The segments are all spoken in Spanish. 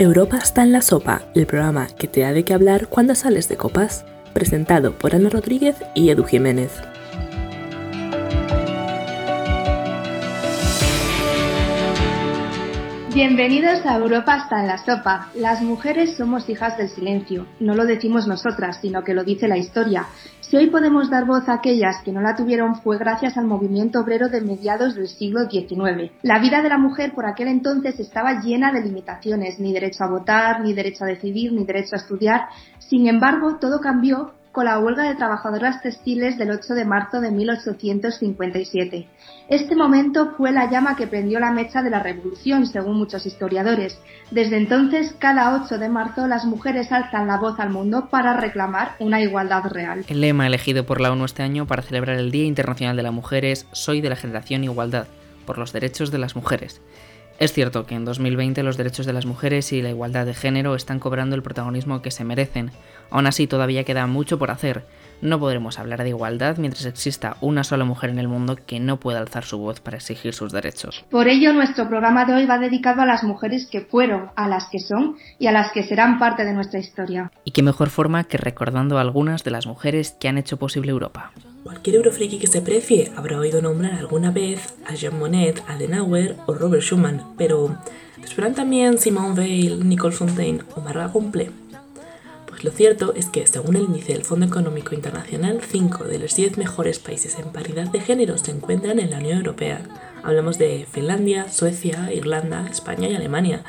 Europa está en la sopa, el programa que te da de qué hablar cuando sales de copas, presentado por Ana Rodríguez y Edu Jiménez. Bienvenidos a Europa hasta en la sopa. Las mujeres somos hijas del silencio. No lo decimos nosotras, sino que lo dice la historia. Si hoy podemos dar voz a aquellas que no la tuvieron fue gracias al movimiento obrero de mediados del siglo XIX. La vida de la mujer por aquel entonces estaba llena de limitaciones, ni derecho a votar, ni derecho a decidir, ni derecho a estudiar. Sin embargo, todo cambió con la huelga de trabajadoras textiles del 8 de marzo de 1857. Este momento fue la llama que prendió la mecha de la revolución, según muchos historiadores. Desde entonces, cada 8 de marzo, las mujeres alzan la voz al mundo para reclamar una igualdad real. El lema elegido por la ONU este año para celebrar el Día Internacional de la Mujer es Soy de la generación Igualdad, por los derechos de las mujeres. Es cierto que en 2020 los derechos de las mujeres y la igualdad de género están cobrando el protagonismo que se merecen. Aún así, todavía queda mucho por hacer. No podremos hablar de igualdad mientras exista una sola mujer en el mundo que no pueda alzar su voz para exigir sus derechos. Por ello, nuestro programa de hoy va dedicado a las mujeres que fueron, a las que son y a las que serán parte de nuestra historia. Y qué mejor forma que recordando a algunas de las mujeres que han hecho posible Europa. Cualquier eurofriki que se precie habrá oído nombrar alguna vez a Jean Monnet, Adenauer o Robert Schuman, pero ¿te también Simone Weil, Nicole Fontaine o Marga Comple? Pues lo cierto es que, según el índice del Fondo Económico Internacional, 5 de los 10 mejores países en paridad de género se encuentran en la Unión Europea. Hablamos de Finlandia, Suecia, Irlanda, España y Alemania.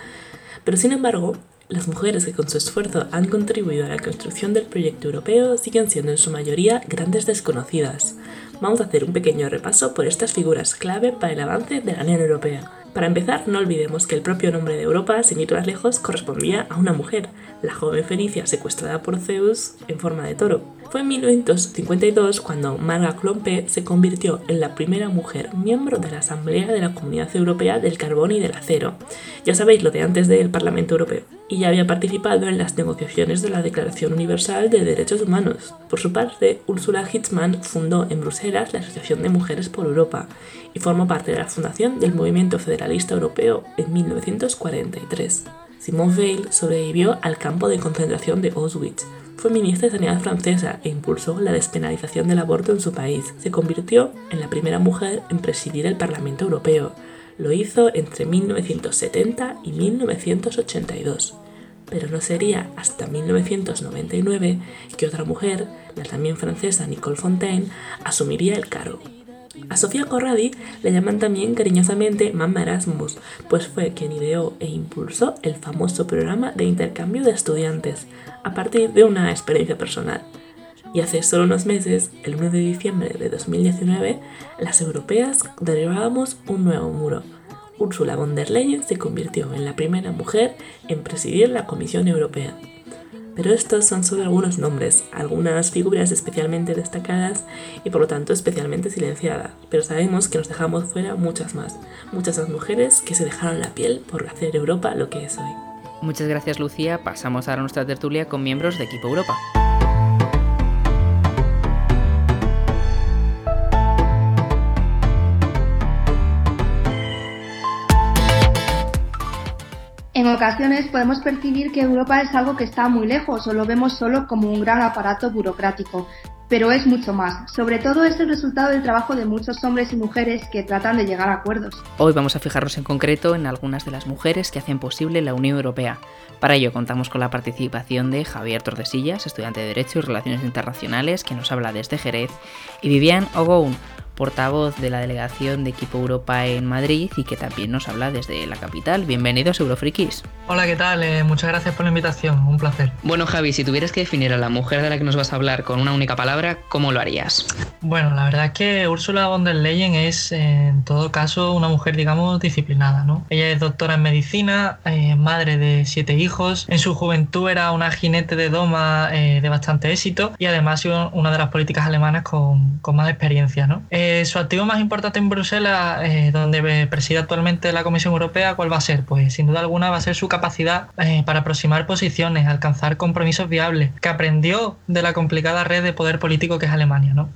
Pero sin embargo, las mujeres que con su esfuerzo han contribuido a la construcción del proyecto europeo siguen siendo en su mayoría grandes desconocidas. Vamos a hacer un pequeño repaso por estas figuras clave para el avance de la Unión Europea. Para empezar, no olvidemos que el propio nombre de Europa, sin ir más lejos, correspondía a una mujer, la joven Fenicia secuestrada por Zeus en forma de toro. Fue en 1952 cuando Marga Klompe se convirtió en la primera mujer miembro de la Asamblea de la Comunidad Europea del Carbón y del Acero. Ya sabéis lo de antes del Parlamento Europeo. Y ya había participado en las negociaciones de la Declaración Universal de Derechos Humanos. Por su parte, Ursula Hitzmann fundó en Bruselas la Asociación de Mujeres por Europa y formó parte de la fundación del Movimiento Federalista Europeo en 1943. Simone Veil sobrevivió al campo de concentración de Auschwitz fue ministra de Sanidad francesa e impulsó la despenalización del aborto en su país. Se convirtió en la primera mujer en presidir el Parlamento Europeo. Lo hizo entre 1970 y 1982. Pero no sería hasta 1999 que otra mujer, la también francesa Nicole Fontaine, asumiría el cargo. A Sofía Corradi le llaman también cariñosamente Mamma Erasmus, pues fue quien ideó e impulsó el famoso programa de intercambio de estudiantes, a partir de una experiencia personal. Y hace solo unos meses, el 1 de diciembre de 2019, las europeas derribábamos un nuevo muro. Ursula von der Leyen se convirtió en la primera mujer en presidir la Comisión Europea. Pero estos son solo algunos nombres, algunas figuras especialmente destacadas y por lo tanto especialmente silenciadas. Pero sabemos que nos dejamos fuera muchas más, muchas más mujeres que se dejaron la piel por hacer Europa lo que es hoy. Muchas gracias Lucía, pasamos ahora a nuestra tertulia con miembros de Equipo Europa. En ocasiones podemos percibir que Europa es algo que está muy lejos o lo vemos solo como un gran aparato burocrático, pero es mucho más. Sobre todo es el resultado del trabajo de muchos hombres y mujeres que tratan de llegar a acuerdos. Hoy vamos a fijarnos en concreto en algunas de las mujeres que hacen posible la Unión Europea. Para ello contamos con la participación de Javier Tordesillas, estudiante de Derecho y Relaciones Internacionales, que nos habla desde Jerez, y Vivian Ogoun, portavoz de la delegación de Equipo Europa en Madrid y que también nos habla desde la capital. Bienvenidos, Eurofrikis. Hola, ¿qué tal? Eh, muchas gracias por la invitación, un placer. Bueno, Javi, si tuvieras que definir a la mujer de la que nos vas a hablar con una única palabra, ¿cómo lo harías? Bueno, la verdad es que Ursula von der Leyen es, en todo caso, una mujer, digamos, disciplinada, ¿no? Ella es doctora en medicina, eh, madre de siete hijos. En su juventud era una jinete de doma eh, de bastante éxito y además una de las políticas alemanas con, con más experiencia, ¿no? Eh, su activo más importante en Bruselas, eh, donde preside actualmente la Comisión Europea, ¿cuál va a ser? Pues sin duda alguna va a ser su capacidad eh, para aproximar posiciones, alcanzar compromisos viables, que aprendió de la complicada red de poder político que es Alemania. ¿no?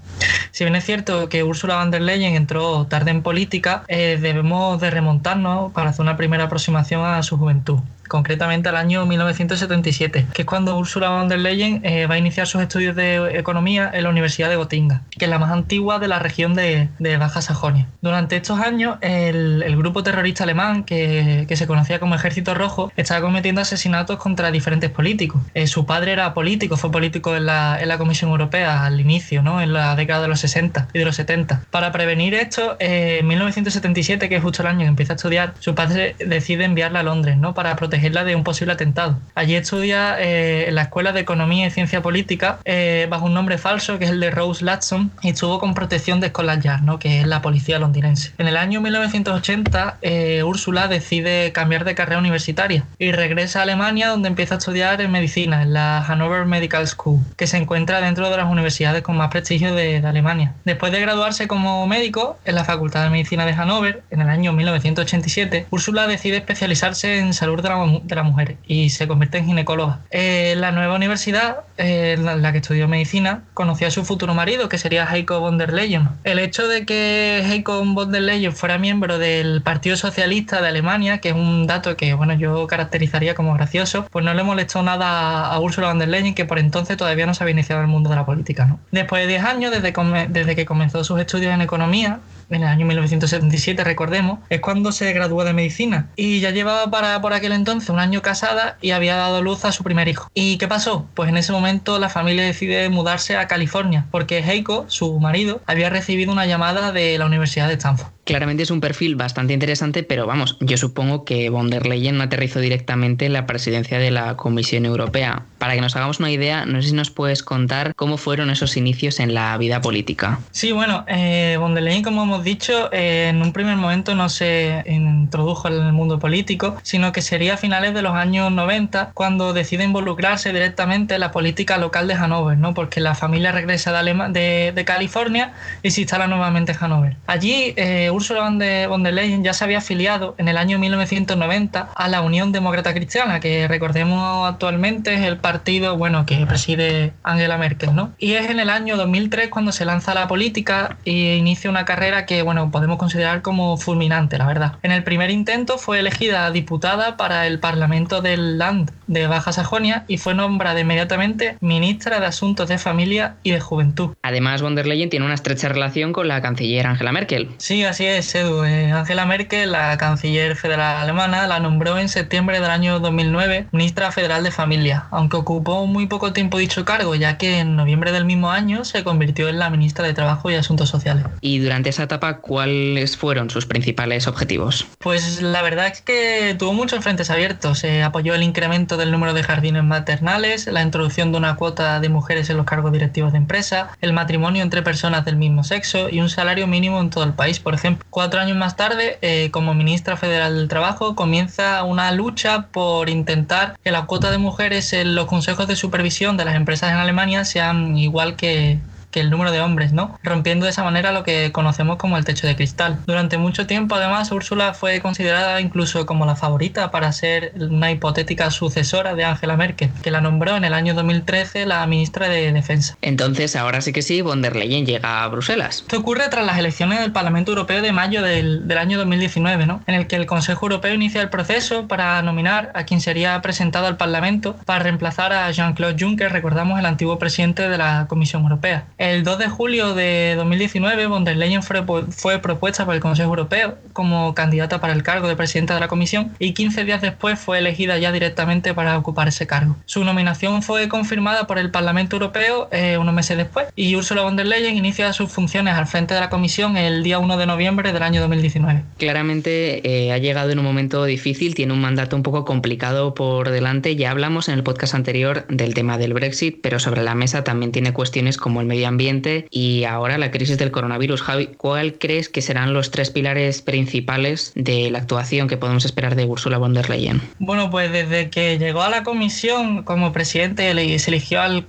Si bien es cierto que Ursula von der Leyen entró tarde en política, debemos de remontarnos para hacer una primera aproximación a su juventud. Concretamente al año 1977, que es cuando Ursula von der Leyen eh, va a iniciar sus estudios de economía en la Universidad de Gotinga, que es la más antigua de la región de, Baja Sajonia. Durante estos años, el, grupo terrorista alemán, que, se conocía como Ejército Rojo, estaba cometiendo asesinatos contra diferentes políticos. Eh, su padre era político, fue político en la, en la Comisión Europea al inicio, ¿no? en la década de los 60 y de los 70. Para prevenir esto, eh, en 1977, que es justo el año que empieza a estudiar, su padre decide enviarla a Londres ¿no? para protegerla de un posible atentado. Allí estudia eh, en la Escuela de Economía y Ciencia Política eh, bajo un nombre falso que es el de Rose Latson y estuvo con protección de Scotland Yard, ¿no? que es la policía londinense. En el año 1980, Úrsula decide cambiar de carrera universitaria y regresa a Alemania donde empieza a estudiar en medicina en la Hanover Medical School, que se encuentra dentro de las universidades con más prestigio de, de Alemania. Después de graduarse como médico en la Facultad de Medicina de Hanover en el año 1987, Úrsula decide especializarse en salud de la, mujer y se convierte en ginecóloga. En la nueva universidad, en la, que estudió medicina, conoció a su futuro marido, que sería Heiko von der Leyen. El hecho de que Heiko von der Leyen fuera miembro del Partido Socialista de Alemania, que es un dato que bueno, yo caracterizaría como gracioso, pues no le molestó nada a Úrsula von der Leyen, que por entonces todavía no se había iniciado en el mundo de la política. Después de 10 años, desde, desde que comenzó sus estudios en economía, en el año 1977, recordemos, es cuando se graduó de medicina y ya llevaba para por aquel entonces un año casada y había dado luz a su primer hijo. ¿Y qué pasó? Pues en ese momento la familia decide mudarse a California porque Heiko, su marido, había recibido una llamada de la Universidad de Stanford. Claramente es un perfil bastante interesante, pero vamos, yo supongo que von der Leyen no aterrizó directamente en la presidencia de la Comisión Europea. Para que nos hagamos una idea, no sé si nos puedes contar cómo fueron esos inicios en la vida política. Sí, bueno, eh, von der Leyen, como hemos dicho, eh, en un primer momento no se introdujo en el mundo político, sino que sería a finales de los años 90 cuando decide involucrarse directamente en la política local de Hannover, ¿no? porque la familia regresa de, de, California y se instala nuevamente en Hannover. Allí, eh, Ursula von der, Leyen ya se había afiliado en el año 1990 a la Unión Demócrata Cristiana, que recordemos actualmente es el partido bueno, que preside Angela Merkel. ¿no? Y es en el año 2003 cuando se lanza a la política e inicia una carrera que bueno, podemos considerar como fulminante, la verdad. En el primer intento fue elegida diputada para el Parlamento del Land de Baja Sajonia y fue nombrada inmediatamente ministra de Asuntos de Familia y de Juventud. Además, von der Leyen tiene una estrecha relación con la canciller Angela Merkel. Sí, así es, Edu. Eh, Angela Merkel, la canciller federal alemana, la nombró en septiembre del año 2009 ministra federal de Familia, aunque ocupó muy poco tiempo dicho cargo, ya que en noviembre del mismo año se convirtió en la ministra de Trabajo y Asuntos Sociales. Y durante esa etapa, ¿cuáles fueron sus principales objetivos? Pues la verdad es que tuvo muchos frentes abiertos. Se apoyó el incremento del número de jardines maternales, la introducción de una cuota de mujeres en los cargos directivos de empresa, el matrimonio entre personas del mismo sexo y un salario mínimo en todo el país, por ejemplo. Cuatro años más tarde, eh, como ministra federal del Trabajo, comienza una lucha por intentar que la cuota de mujeres en los consejos de supervisión de las empresas en Alemania sean igual que, que el número de hombres, ¿no? Rompiendo de esa manera lo que conocemos como el techo de cristal. Durante mucho tiempo, además, Úrsula fue considerada incluso como la favorita para ser una hipotética sucesora de Angela Merkel, que la nombró en el año 2013 la ministra de Defensa. Entonces, ahora sí que sí, von der Leyen llega a Bruselas. Esto ocurre tras las elecciones del Parlamento Europeo de mayo del, del año 2019, ¿no? En el que el Consejo Europeo inicia el proceso para nominar a quien sería presentado al Parlamento para reemplazar a Jean-Claude Juncker, recordamos el antiguo presidente de la Comisión Europea. El 2 de julio de 2019, von der Leyen fue, propuesta por el Consejo Europeo como candidata para el cargo de presidenta de la Comisión y 15 días después fue elegida ya directamente para ocupar ese cargo. Su nominación fue confirmada por el Parlamento Europeo eh, unos meses después y Ursula von der Leyen inicia sus funciones al frente de la Comisión el día 1 de noviembre del año 2019. Claramente eh, ha llegado en un momento difícil, tiene un mandato un poco complicado por delante. Ya hablamos en el podcast anterior del tema del Brexit, pero sobre la mesa también tiene cuestiones como el medio ambiente y ahora la crisis del coronavirus. ¿cuál crees que serán los tres pilares principales de la actuación que podemos esperar de Ursula von der Leyen? Bueno, pues desde que llegó a la comisión como presidente y se eligió al,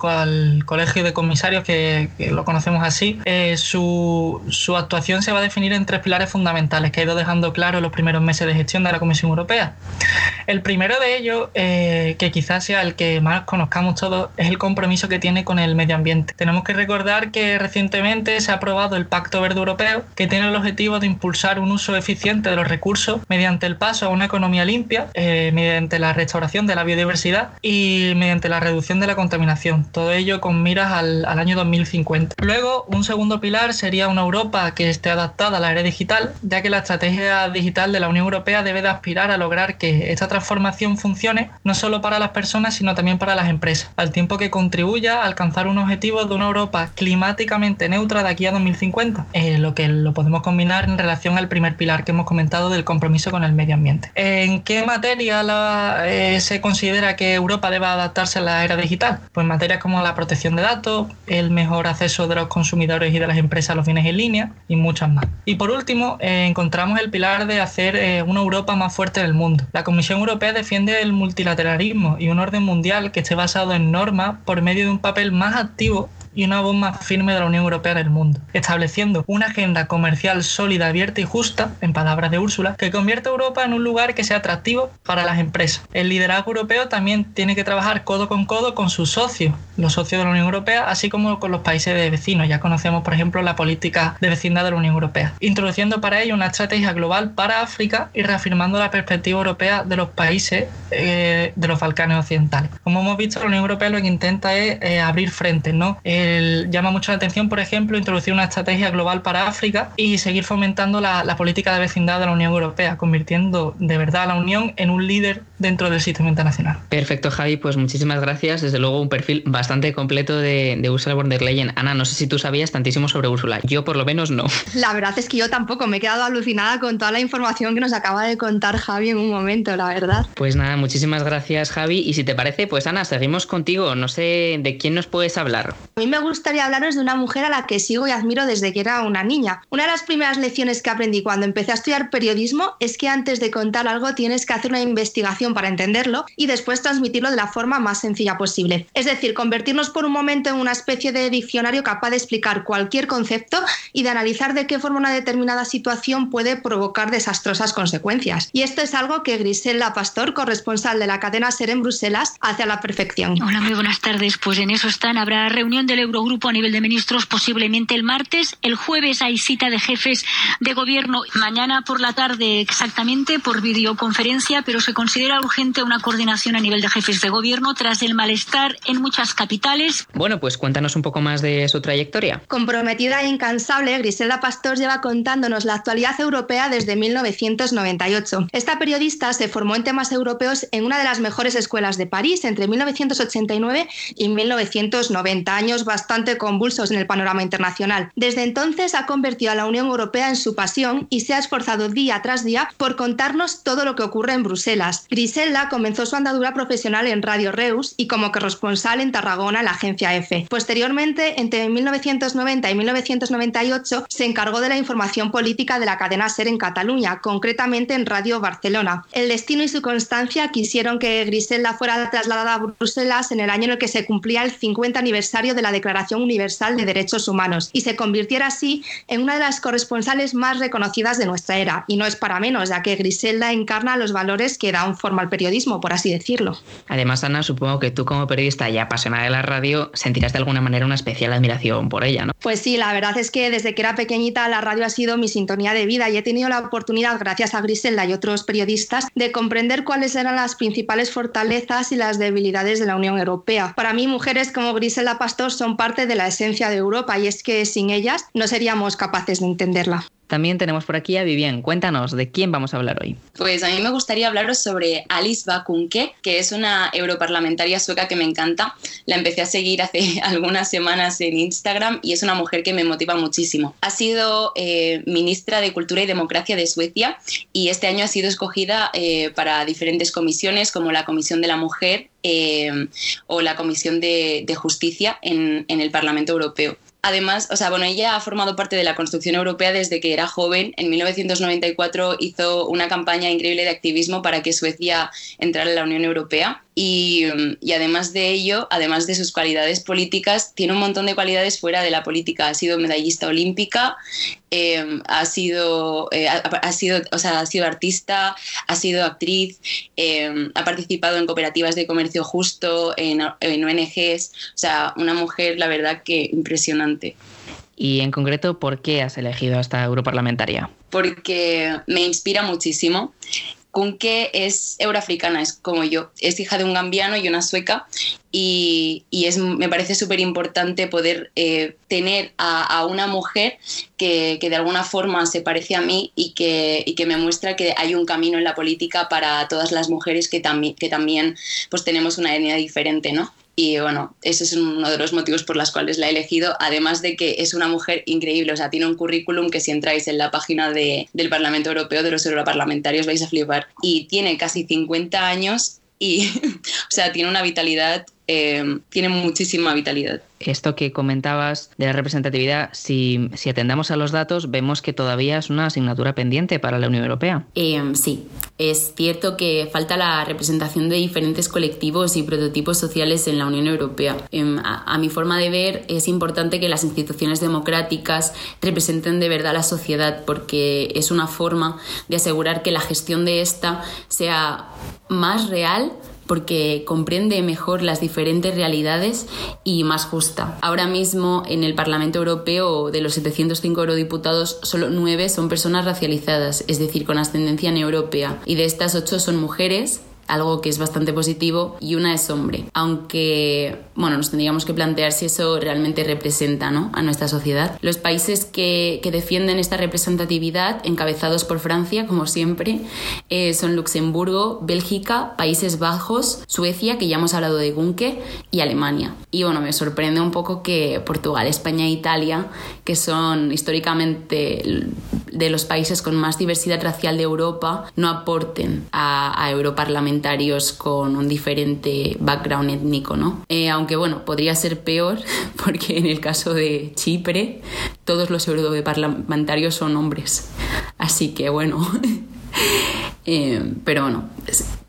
colegio de comisarios, que, lo conocemos así, eh, su, su, actuación se va a definir en tres pilares fundamentales que ha ido dejando claro en los primeros meses de gestión de la Comisión Europea. El primero de ellos, eh, que quizás sea el que más conozcamos todos, es el compromiso que tiene con el medio ambiente. Tenemos que recordar que recientemente se ha aprobado el Pacto Verde Europeo, que tiene el objetivo de impulsar un uso eficiente de los recursos mediante el paso a una economía limpia, eh, mediante la restauración de la biodiversidad y mediante la reducción de la contaminación. Todo ello con miras al, al año 2050. Luego, un segundo pilar sería una Europa que esté adaptada a la era digital, ya que la estrategia digital de la Unión Europea debe de aspirar a lograr que esta transformación funcione no solo para las personas, sino también para las empresas, al tiempo que contribuya a alcanzar un objetivo de una Europa climáticamente neutra de aquí a 2050, eh, lo que lo podemos combinar en relación al primer pilar que hemos comentado del compromiso con el medio ambiente. ¿En qué materia eh, se considera que Europa debe adaptarse a la era digital? Pues materias como la protección de datos, el mejor acceso de los consumidores y de las empresas a los bienes en línea y muchas más. Y por último, eh, encontramos el pilar de hacer una Europa más fuerte en el mundo. La Comisión Europea defiende el multilateralismo y un orden mundial que esté basado en normas por medio de un papel más activo y una voz más firme de la Unión Europea en el mundo, estableciendo una agenda comercial sólida, abierta y justa, en palabras de Úrsula, que convierta a Europa en un lugar que sea atractivo para las empresas. El liderazgo europeo también tiene que trabajar codo con codo con sus socios, los socios de la Unión Europea, así como con los países de vecinos. Ya conocemos, por ejemplo, la política de vecindad de la Unión Europea, introduciendo para ello una estrategia global para África y reafirmando la perspectiva europea de los países eh, de los Balcanes occidentales. Como hemos visto, la Unión Europea lo que intenta es eh, abrir frentes, ¿no? Llama mucho la atención, por ejemplo, introducir una estrategia global para África y seguir fomentando la, la política de vecindad de la Unión Europea, convirtiendo de verdad a la Unión en un líder dentro del sistema internacional. Perfecto, Javi, pues muchísimas gracias. Desde luego, un perfil bastante completo de, de Ursula von der Leyen. Ana, no sé si tú sabías tantísimo sobre Úrsula. Yo, por lo menos, no. La verdad es que yo tampoco. Me he quedado alucinada con toda la información que nos acaba de contar Javi en un momento, la verdad. Pues nada, muchísimas gracias, Javi. Y si te parece, pues Ana, seguimos contigo. No sé de quién nos puedes hablar. A mí me gustaría hablaros de una mujer a la que sigo y admiro desde que era una niña. Una de las primeras lecciones que aprendí cuando empecé a estudiar periodismo es que antes de contar algo tienes que hacer una investigación para entenderlo y después transmitirlo de la forma más sencilla posible. Es decir, convertirnos por un momento en una especie de diccionario capaz de explicar cualquier concepto y de analizar de qué forma una determinada situación puede provocar desastrosas consecuencias. Y esto es algo que Grisela Pastor, corresponsal de la cadena SER en Bruselas, hace a la perfección. Hola, muy buenas tardes. Pues en eso están. Habrá reunión del Eurogrupo a nivel de ministros posiblemente el martes. El jueves hay cita de jefes de gobierno. Mañana por la tarde exactamente por videoconferencia, pero se considera urgente una coordinación a nivel de jefes de gobierno tras el malestar en muchas capitales. Bueno, pues cuéntanos un poco más de su trayectoria. Comprometida e incansable, Griselda Pastor lleva contándonos la actualidad europea desde 1998. Esta periodista se formó en temas europeos en una de las mejores escuelas de París entre 1989 y 1990, años bastante convulsos en el panorama internacional. Desde entonces ha convertido a la Unión Europea en su pasión y se ha esforzado día tras día por contarnos todo lo que ocurre en Bruselas. Griselda comenzó su andadura profesional en Radio Reus y como corresponsal en Tarragona en la agencia EFE. Posteriormente, entre 1990 y 1998, se encargó de la información política de la cadena SER en Cataluña, concretamente en Radio Barcelona. El destino y su constancia quisieron que Griselda fuera trasladada a Bruselas en el año en el que se cumplía el 50 aniversario de la Declaración Universal de Derechos Humanos y se convirtiera así en una de las corresponsales más reconocidas de nuestra era. Y no es para menos, ya que Griselda encarna los valores que dan forma al periodismo, por así decirlo. Además, Ana, supongo que tú como periodista y apasionada de la radio sentirás de alguna manera una especial admiración por ella, ¿no? Pues sí, la verdad es que desde que era pequeñita la radio ha sido mi sintonía de vida y he tenido la oportunidad, gracias a Griselda y otros periodistas, de comprender cuáles eran las principales fortalezas y las debilidades de la Unión Europea. Para mí, mujeres como Griselda Pastor son parte de la esencia de Europa y es que sin ellas no seríamos capaces de entenderla. También tenemos por aquí a Vivian. Cuéntanos, ¿de quién vamos a hablar hoy? Pues a mí me gustaría hablaros sobre Alice Bakunke, que es una europarlamentaria sueca que me encanta. La empecé a seguir hace algunas semanas en Instagram y es una mujer que me motiva muchísimo. Ha sido eh, ministra de Cultura y Democracia de Suecia y este año ha sido escogida eh, para diferentes comisiones como la Comisión de la Mujer eh, o la Comisión de, Justicia en el Parlamento Europeo. Además, o sea, bueno, ella ha formado parte de la construcción europea desde que era joven. En 1994 hizo una campaña increíble de activismo para que Suecia entrara en la Unión Europea. Y, y, además de ello, además de sus cualidades políticas, tiene un montón de cualidades fuera de la política. Ha sido medallista olímpica, em, ha, sido, eh, ha, sido, o sea, ha sido artista, ha sido actriz, em, ha participado en cooperativas de comercio justo, en, en ONGs, o sea, una mujer, la verdad que impresionante. Y en concreto, ¿por qué has elegido a esta europarlamentaria? Porque me inspira muchísimo. Kunke es euroafricana, es como yo, es hija de un gambiano y una sueca y, es, me parece súper importante poder eh, tener a, una mujer que, de alguna forma se parece a mí y que, y que, me muestra que hay un camino en la política para todas las mujeres que, también que también pues tenemos una etnia diferente, ¿no? Y bueno, ese es uno de los motivos por los cuales la he elegido, además de que es una mujer increíble, o sea, tiene un currículum que si entráis en la página de, del Parlamento Europeo, de los europarlamentarios, vais a flipar. Y tiene casi 50 años y, o sea, tiene una vitalidad eh, tiene muchísima vitalidad. Esto que comentabas de la representatividad, si, si, atendamos a los datos, vemos que todavía es una asignatura pendiente para la Unión Europea. Eh, sí, es cierto que falta la representación de diferentes colectivos y prototipos sociales en la Unión Europea. Em, a, mi forma de ver, es importante que las instituciones democráticas representen de verdad a la sociedad, porque es una forma de asegurar que la gestión de esta sea más real porque comprende mejor las diferentes realidades y más justa. Ahora mismo en el Parlamento Europeo de los 705 eurodiputados solo 9 son personas racializadas, es decir, con ascendencia europea, y de estas 8 son mujeres algo que es bastante positivo, y una es hombre. Aunque, bueno, nos tendríamos que plantear si eso realmente representa ¿no? a nuestra sociedad. Los países que, que, defienden esta representatividad, encabezados por Francia, como siempre, eh, son Luxemburgo, Bélgica, Países Bajos, Suecia, que ya hemos hablado de Gunke, y Alemania. Y bueno, me sorprende un poco que Portugal, España e Italia, que son históricamente de los países con más diversidad racial de Europa, no aporten a, a Con un diferente background étnico, ¿no? Eh, aunque bueno, podría ser peor porque en el caso de Chipre todos los europarlamentarios son hombres. Así que bueno, eh, pero bueno,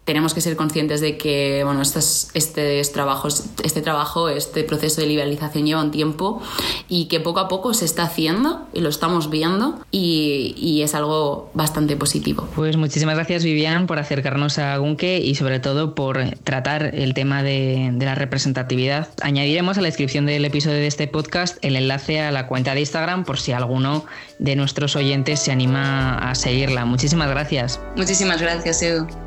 tenemos que ser conscientes de que bueno, estos, este, trabajo, este trabajo, este proceso de liberalización lleva un tiempo y que poco a poco se está haciendo y lo estamos viendo y, y es algo bastante positivo. Pues muchísimas gracias Vivian por acercarnos a Gunke y sobre todo por tratar el tema de, de la representatividad. Añadiremos a la descripción del episodio de este podcast el enlace a la cuenta de Instagram por si alguno de nuestros oyentes se anima a seguirla. Muchísimas gracias. Muchísimas gracias, Edu.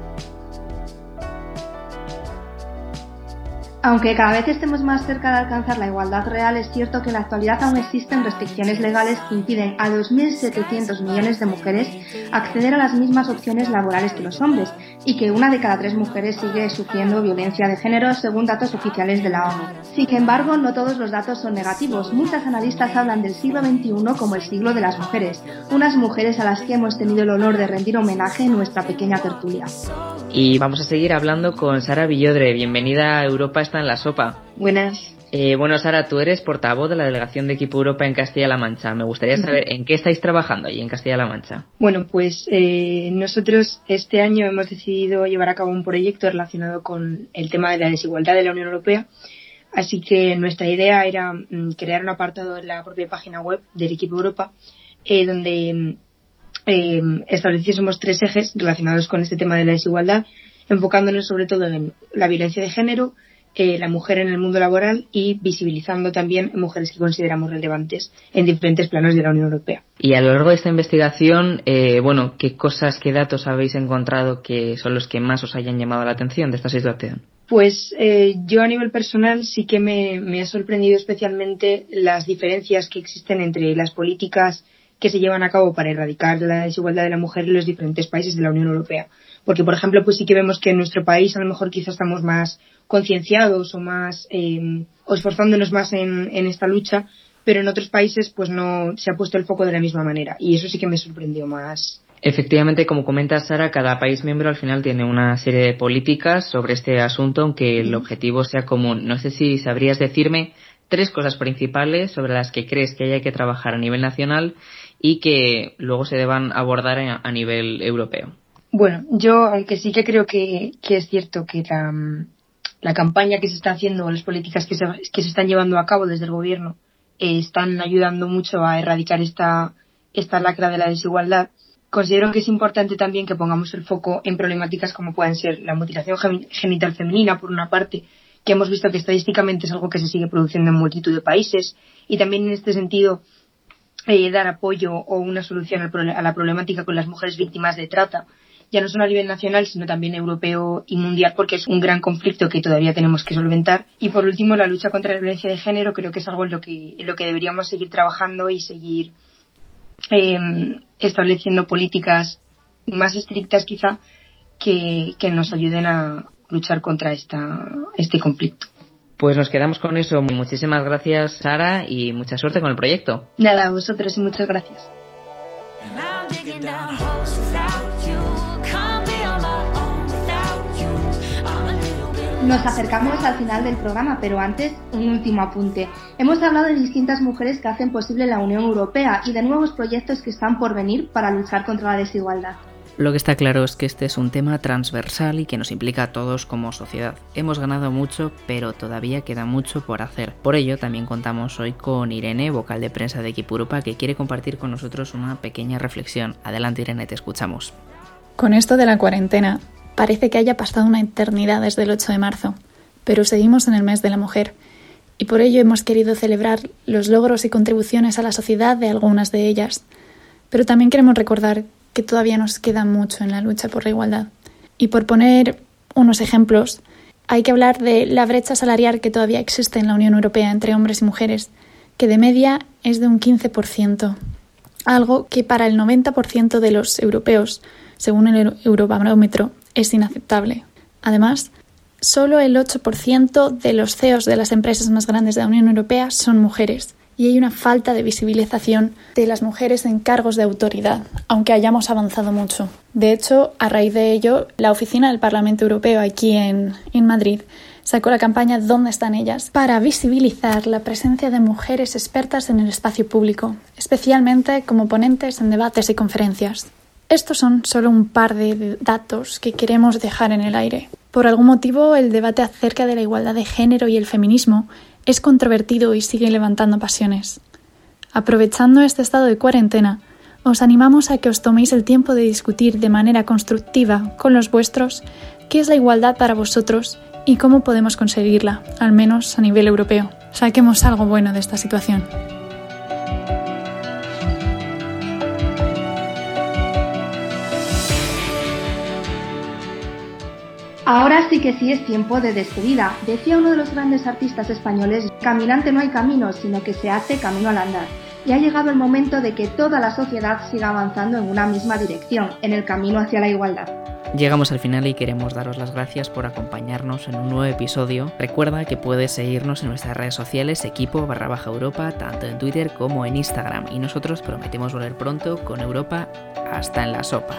Aunque cada vez estemos más cerca de alcanzar la igualdad real, es cierto que en la actualidad aún existen restricciones legales que impiden a 2.700 millones de mujeres acceder a las mismas opciones laborales que los hombres y que una de cada tres mujeres sigue sufriendo violencia de género según datos oficiales de la ONU. Sin embargo, no todos los datos son negativos. Muchas analistas hablan del siglo XXI como el siglo de las mujeres, unas mujeres a las que hemos tenido el honor de rendir homenaje en nuestra pequeña tertulia. Y vamos a seguir hablando con Sara Villodre. Bienvenida a Europa está en la sopa. Buenas. Eh, bueno, Sara, tú eres portavoz de la delegación de Equipo Europa en Castilla-La Mancha. Me gustaría saber en qué estáis trabajando allí en Castilla-La Mancha. Bueno, pues eh, nosotros este año hemos decidido llevar a cabo un proyecto relacionado con el tema de la desigualdad de la Unión Europea. Así que nuestra idea era mm, crear un apartado en la propia página web del Equipo Europa eh, donde mm, eh, estableciésemos tres ejes relacionados con este tema de la desigualdad, enfocándonos sobre todo en la violencia de género, eh, la mujer en el mundo laboral y visibilizando también mujeres que consideramos relevantes en diferentes planos de la Unión Europea. Y a lo largo de esta investigación, eh, bueno, ¿qué cosas, qué datos habéis encontrado que son los que más os hayan llamado la atención de esta situación? Pues eh, yo a nivel personal sí que me, me ha sorprendido especialmente las diferencias que existen entre las políticas que se llevan a cabo para erradicar la desigualdad de la mujer en los diferentes países de la Unión Europea. Porque, por ejemplo, pues sí que vemos que en nuestro país a lo mejor quizás estamos más concienciados o más, eh, o esforzándonos más en, en esta lucha, pero en otros países pues no se ha puesto el foco de la misma manera. Y eso sí que me sorprendió más. Efectivamente, como comenta Sara, cada país miembro al final tiene una serie de políticas sobre este asunto, aunque el objetivo sea común. No sé si sabrías decirme tres cosas principales sobre las que crees que haya que trabajar a nivel nacional y que luego se deban abordar a nivel europeo. Bueno, yo, aunque sí que creo que, es cierto que la, campaña que se está haciendo, las políticas que se, que se están llevando a cabo desde el gobierno, eh, están ayudando mucho a erradicar esta, esta lacra de la desigualdad, considero que es importante también que pongamos el foco en problemáticas como pueden ser la mutilación genital femenina, por una parte, que hemos visto que estadísticamente es algo que se sigue produciendo en multitud de países, y también en este sentido eh, dar apoyo o una solución a la problemática con las mujeres víctimas de trata, ya no solo a nivel nacional, sino también europeo y mundial, porque es un gran conflicto que todavía tenemos que solventar. Y por último, la lucha contra la violencia de género creo que es algo en lo que, en lo que deberíamos seguir trabajando y seguir eh, estableciendo políticas más estrictas quizá que, que nos ayuden a luchar contra esta, este conflicto. Pues nos quedamos con eso. Muchísimas gracias, Sara, y mucha suerte con el proyecto. Nada, a vosotros y muchas gracias. Nos acercamos al final del programa, pero antes un último apunte. Hemos hablado de distintas mujeres que hacen posible la Unión Europea y de nuevos proyectos que están por venir para luchar contra la desigualdad. Lo que está claro es que este es un tema transversal y que nos implica a todos como sociedad. Hemos ganado mucho, pero todavía queda mucho por hacer. Por ello, también contamos hoy con Irene, vocal de prensa de Equipo Europa, que quiere compartir con nosotros una pequeña reflexión. Adelante, Irene, te escuchamos. Con esto de la cuarentena, parece que haya pasado una eternidad desde el 8 de marzo, pero seguimos en el mes de la mujer y por ello hemos querido celebrar los logros y contribuciones a la sociedad de algunas de ellas. Pero también queremos recordar que todavía nos queda mucho en la lucha por la igualdad. Y por poner unos ejemplos, hay que hablar de la brecha salarial que todavía existe en la Unión Europea entre hombres y mujeres, que de media es de un 15%, algo que para el 90% de los europeos, según el Eurobarómetro, es inaceptable. Además, solo el 8% de los CEOs de las empresas más grandes de la Unión Europea son mujeres, y hay una falta de visibilización de las mujeres en cargos de autoridad, aunque hayamos avanzado mucho. De hecho, a raíz de ello, la oficina del Parlamento Europeo aquí en, en Madrid sacó la campaña ¿Dónde están ellas? para visibilizar la presencia de mujeres expertas en el espacio público, especialmente como ponentes en debates y conferencias. Estos son solo un par de datos que queremos dejar en el aire. Por algún motivo, el debate acerca de la igualdad de género y el feminismo es controvertido y sigue levantando pasiones. Aprovechando este estado de cuarentena, os animamos a que os toméis el tiempo de discutir de manera constructiva con los vuestros qué es la igualdad para vosotros y cómo podemos conseguirla, al menos a nivel europeo. Saquemos algo bueno de esta situación. Ahora sí que sí es tiempo de despedida. Decía uno de los grandes artistas españoles, caminante no hay camino, sino que se hace camino al andar. Y ha llegado el momento de que toda la sociedad siga avanzando en una misma dirección, en el camino hacia la igualdad. Llegamos al final y queremos daros las gracias por acompañarnos en un nuevo episodio. Recuerda que puedes seguirnos en nuestras redes sociales equipo barra baja Europa, tanto en Twitter como en Instagram. Y nosotros prometemos volver pronto con Europa hasta en la sopa.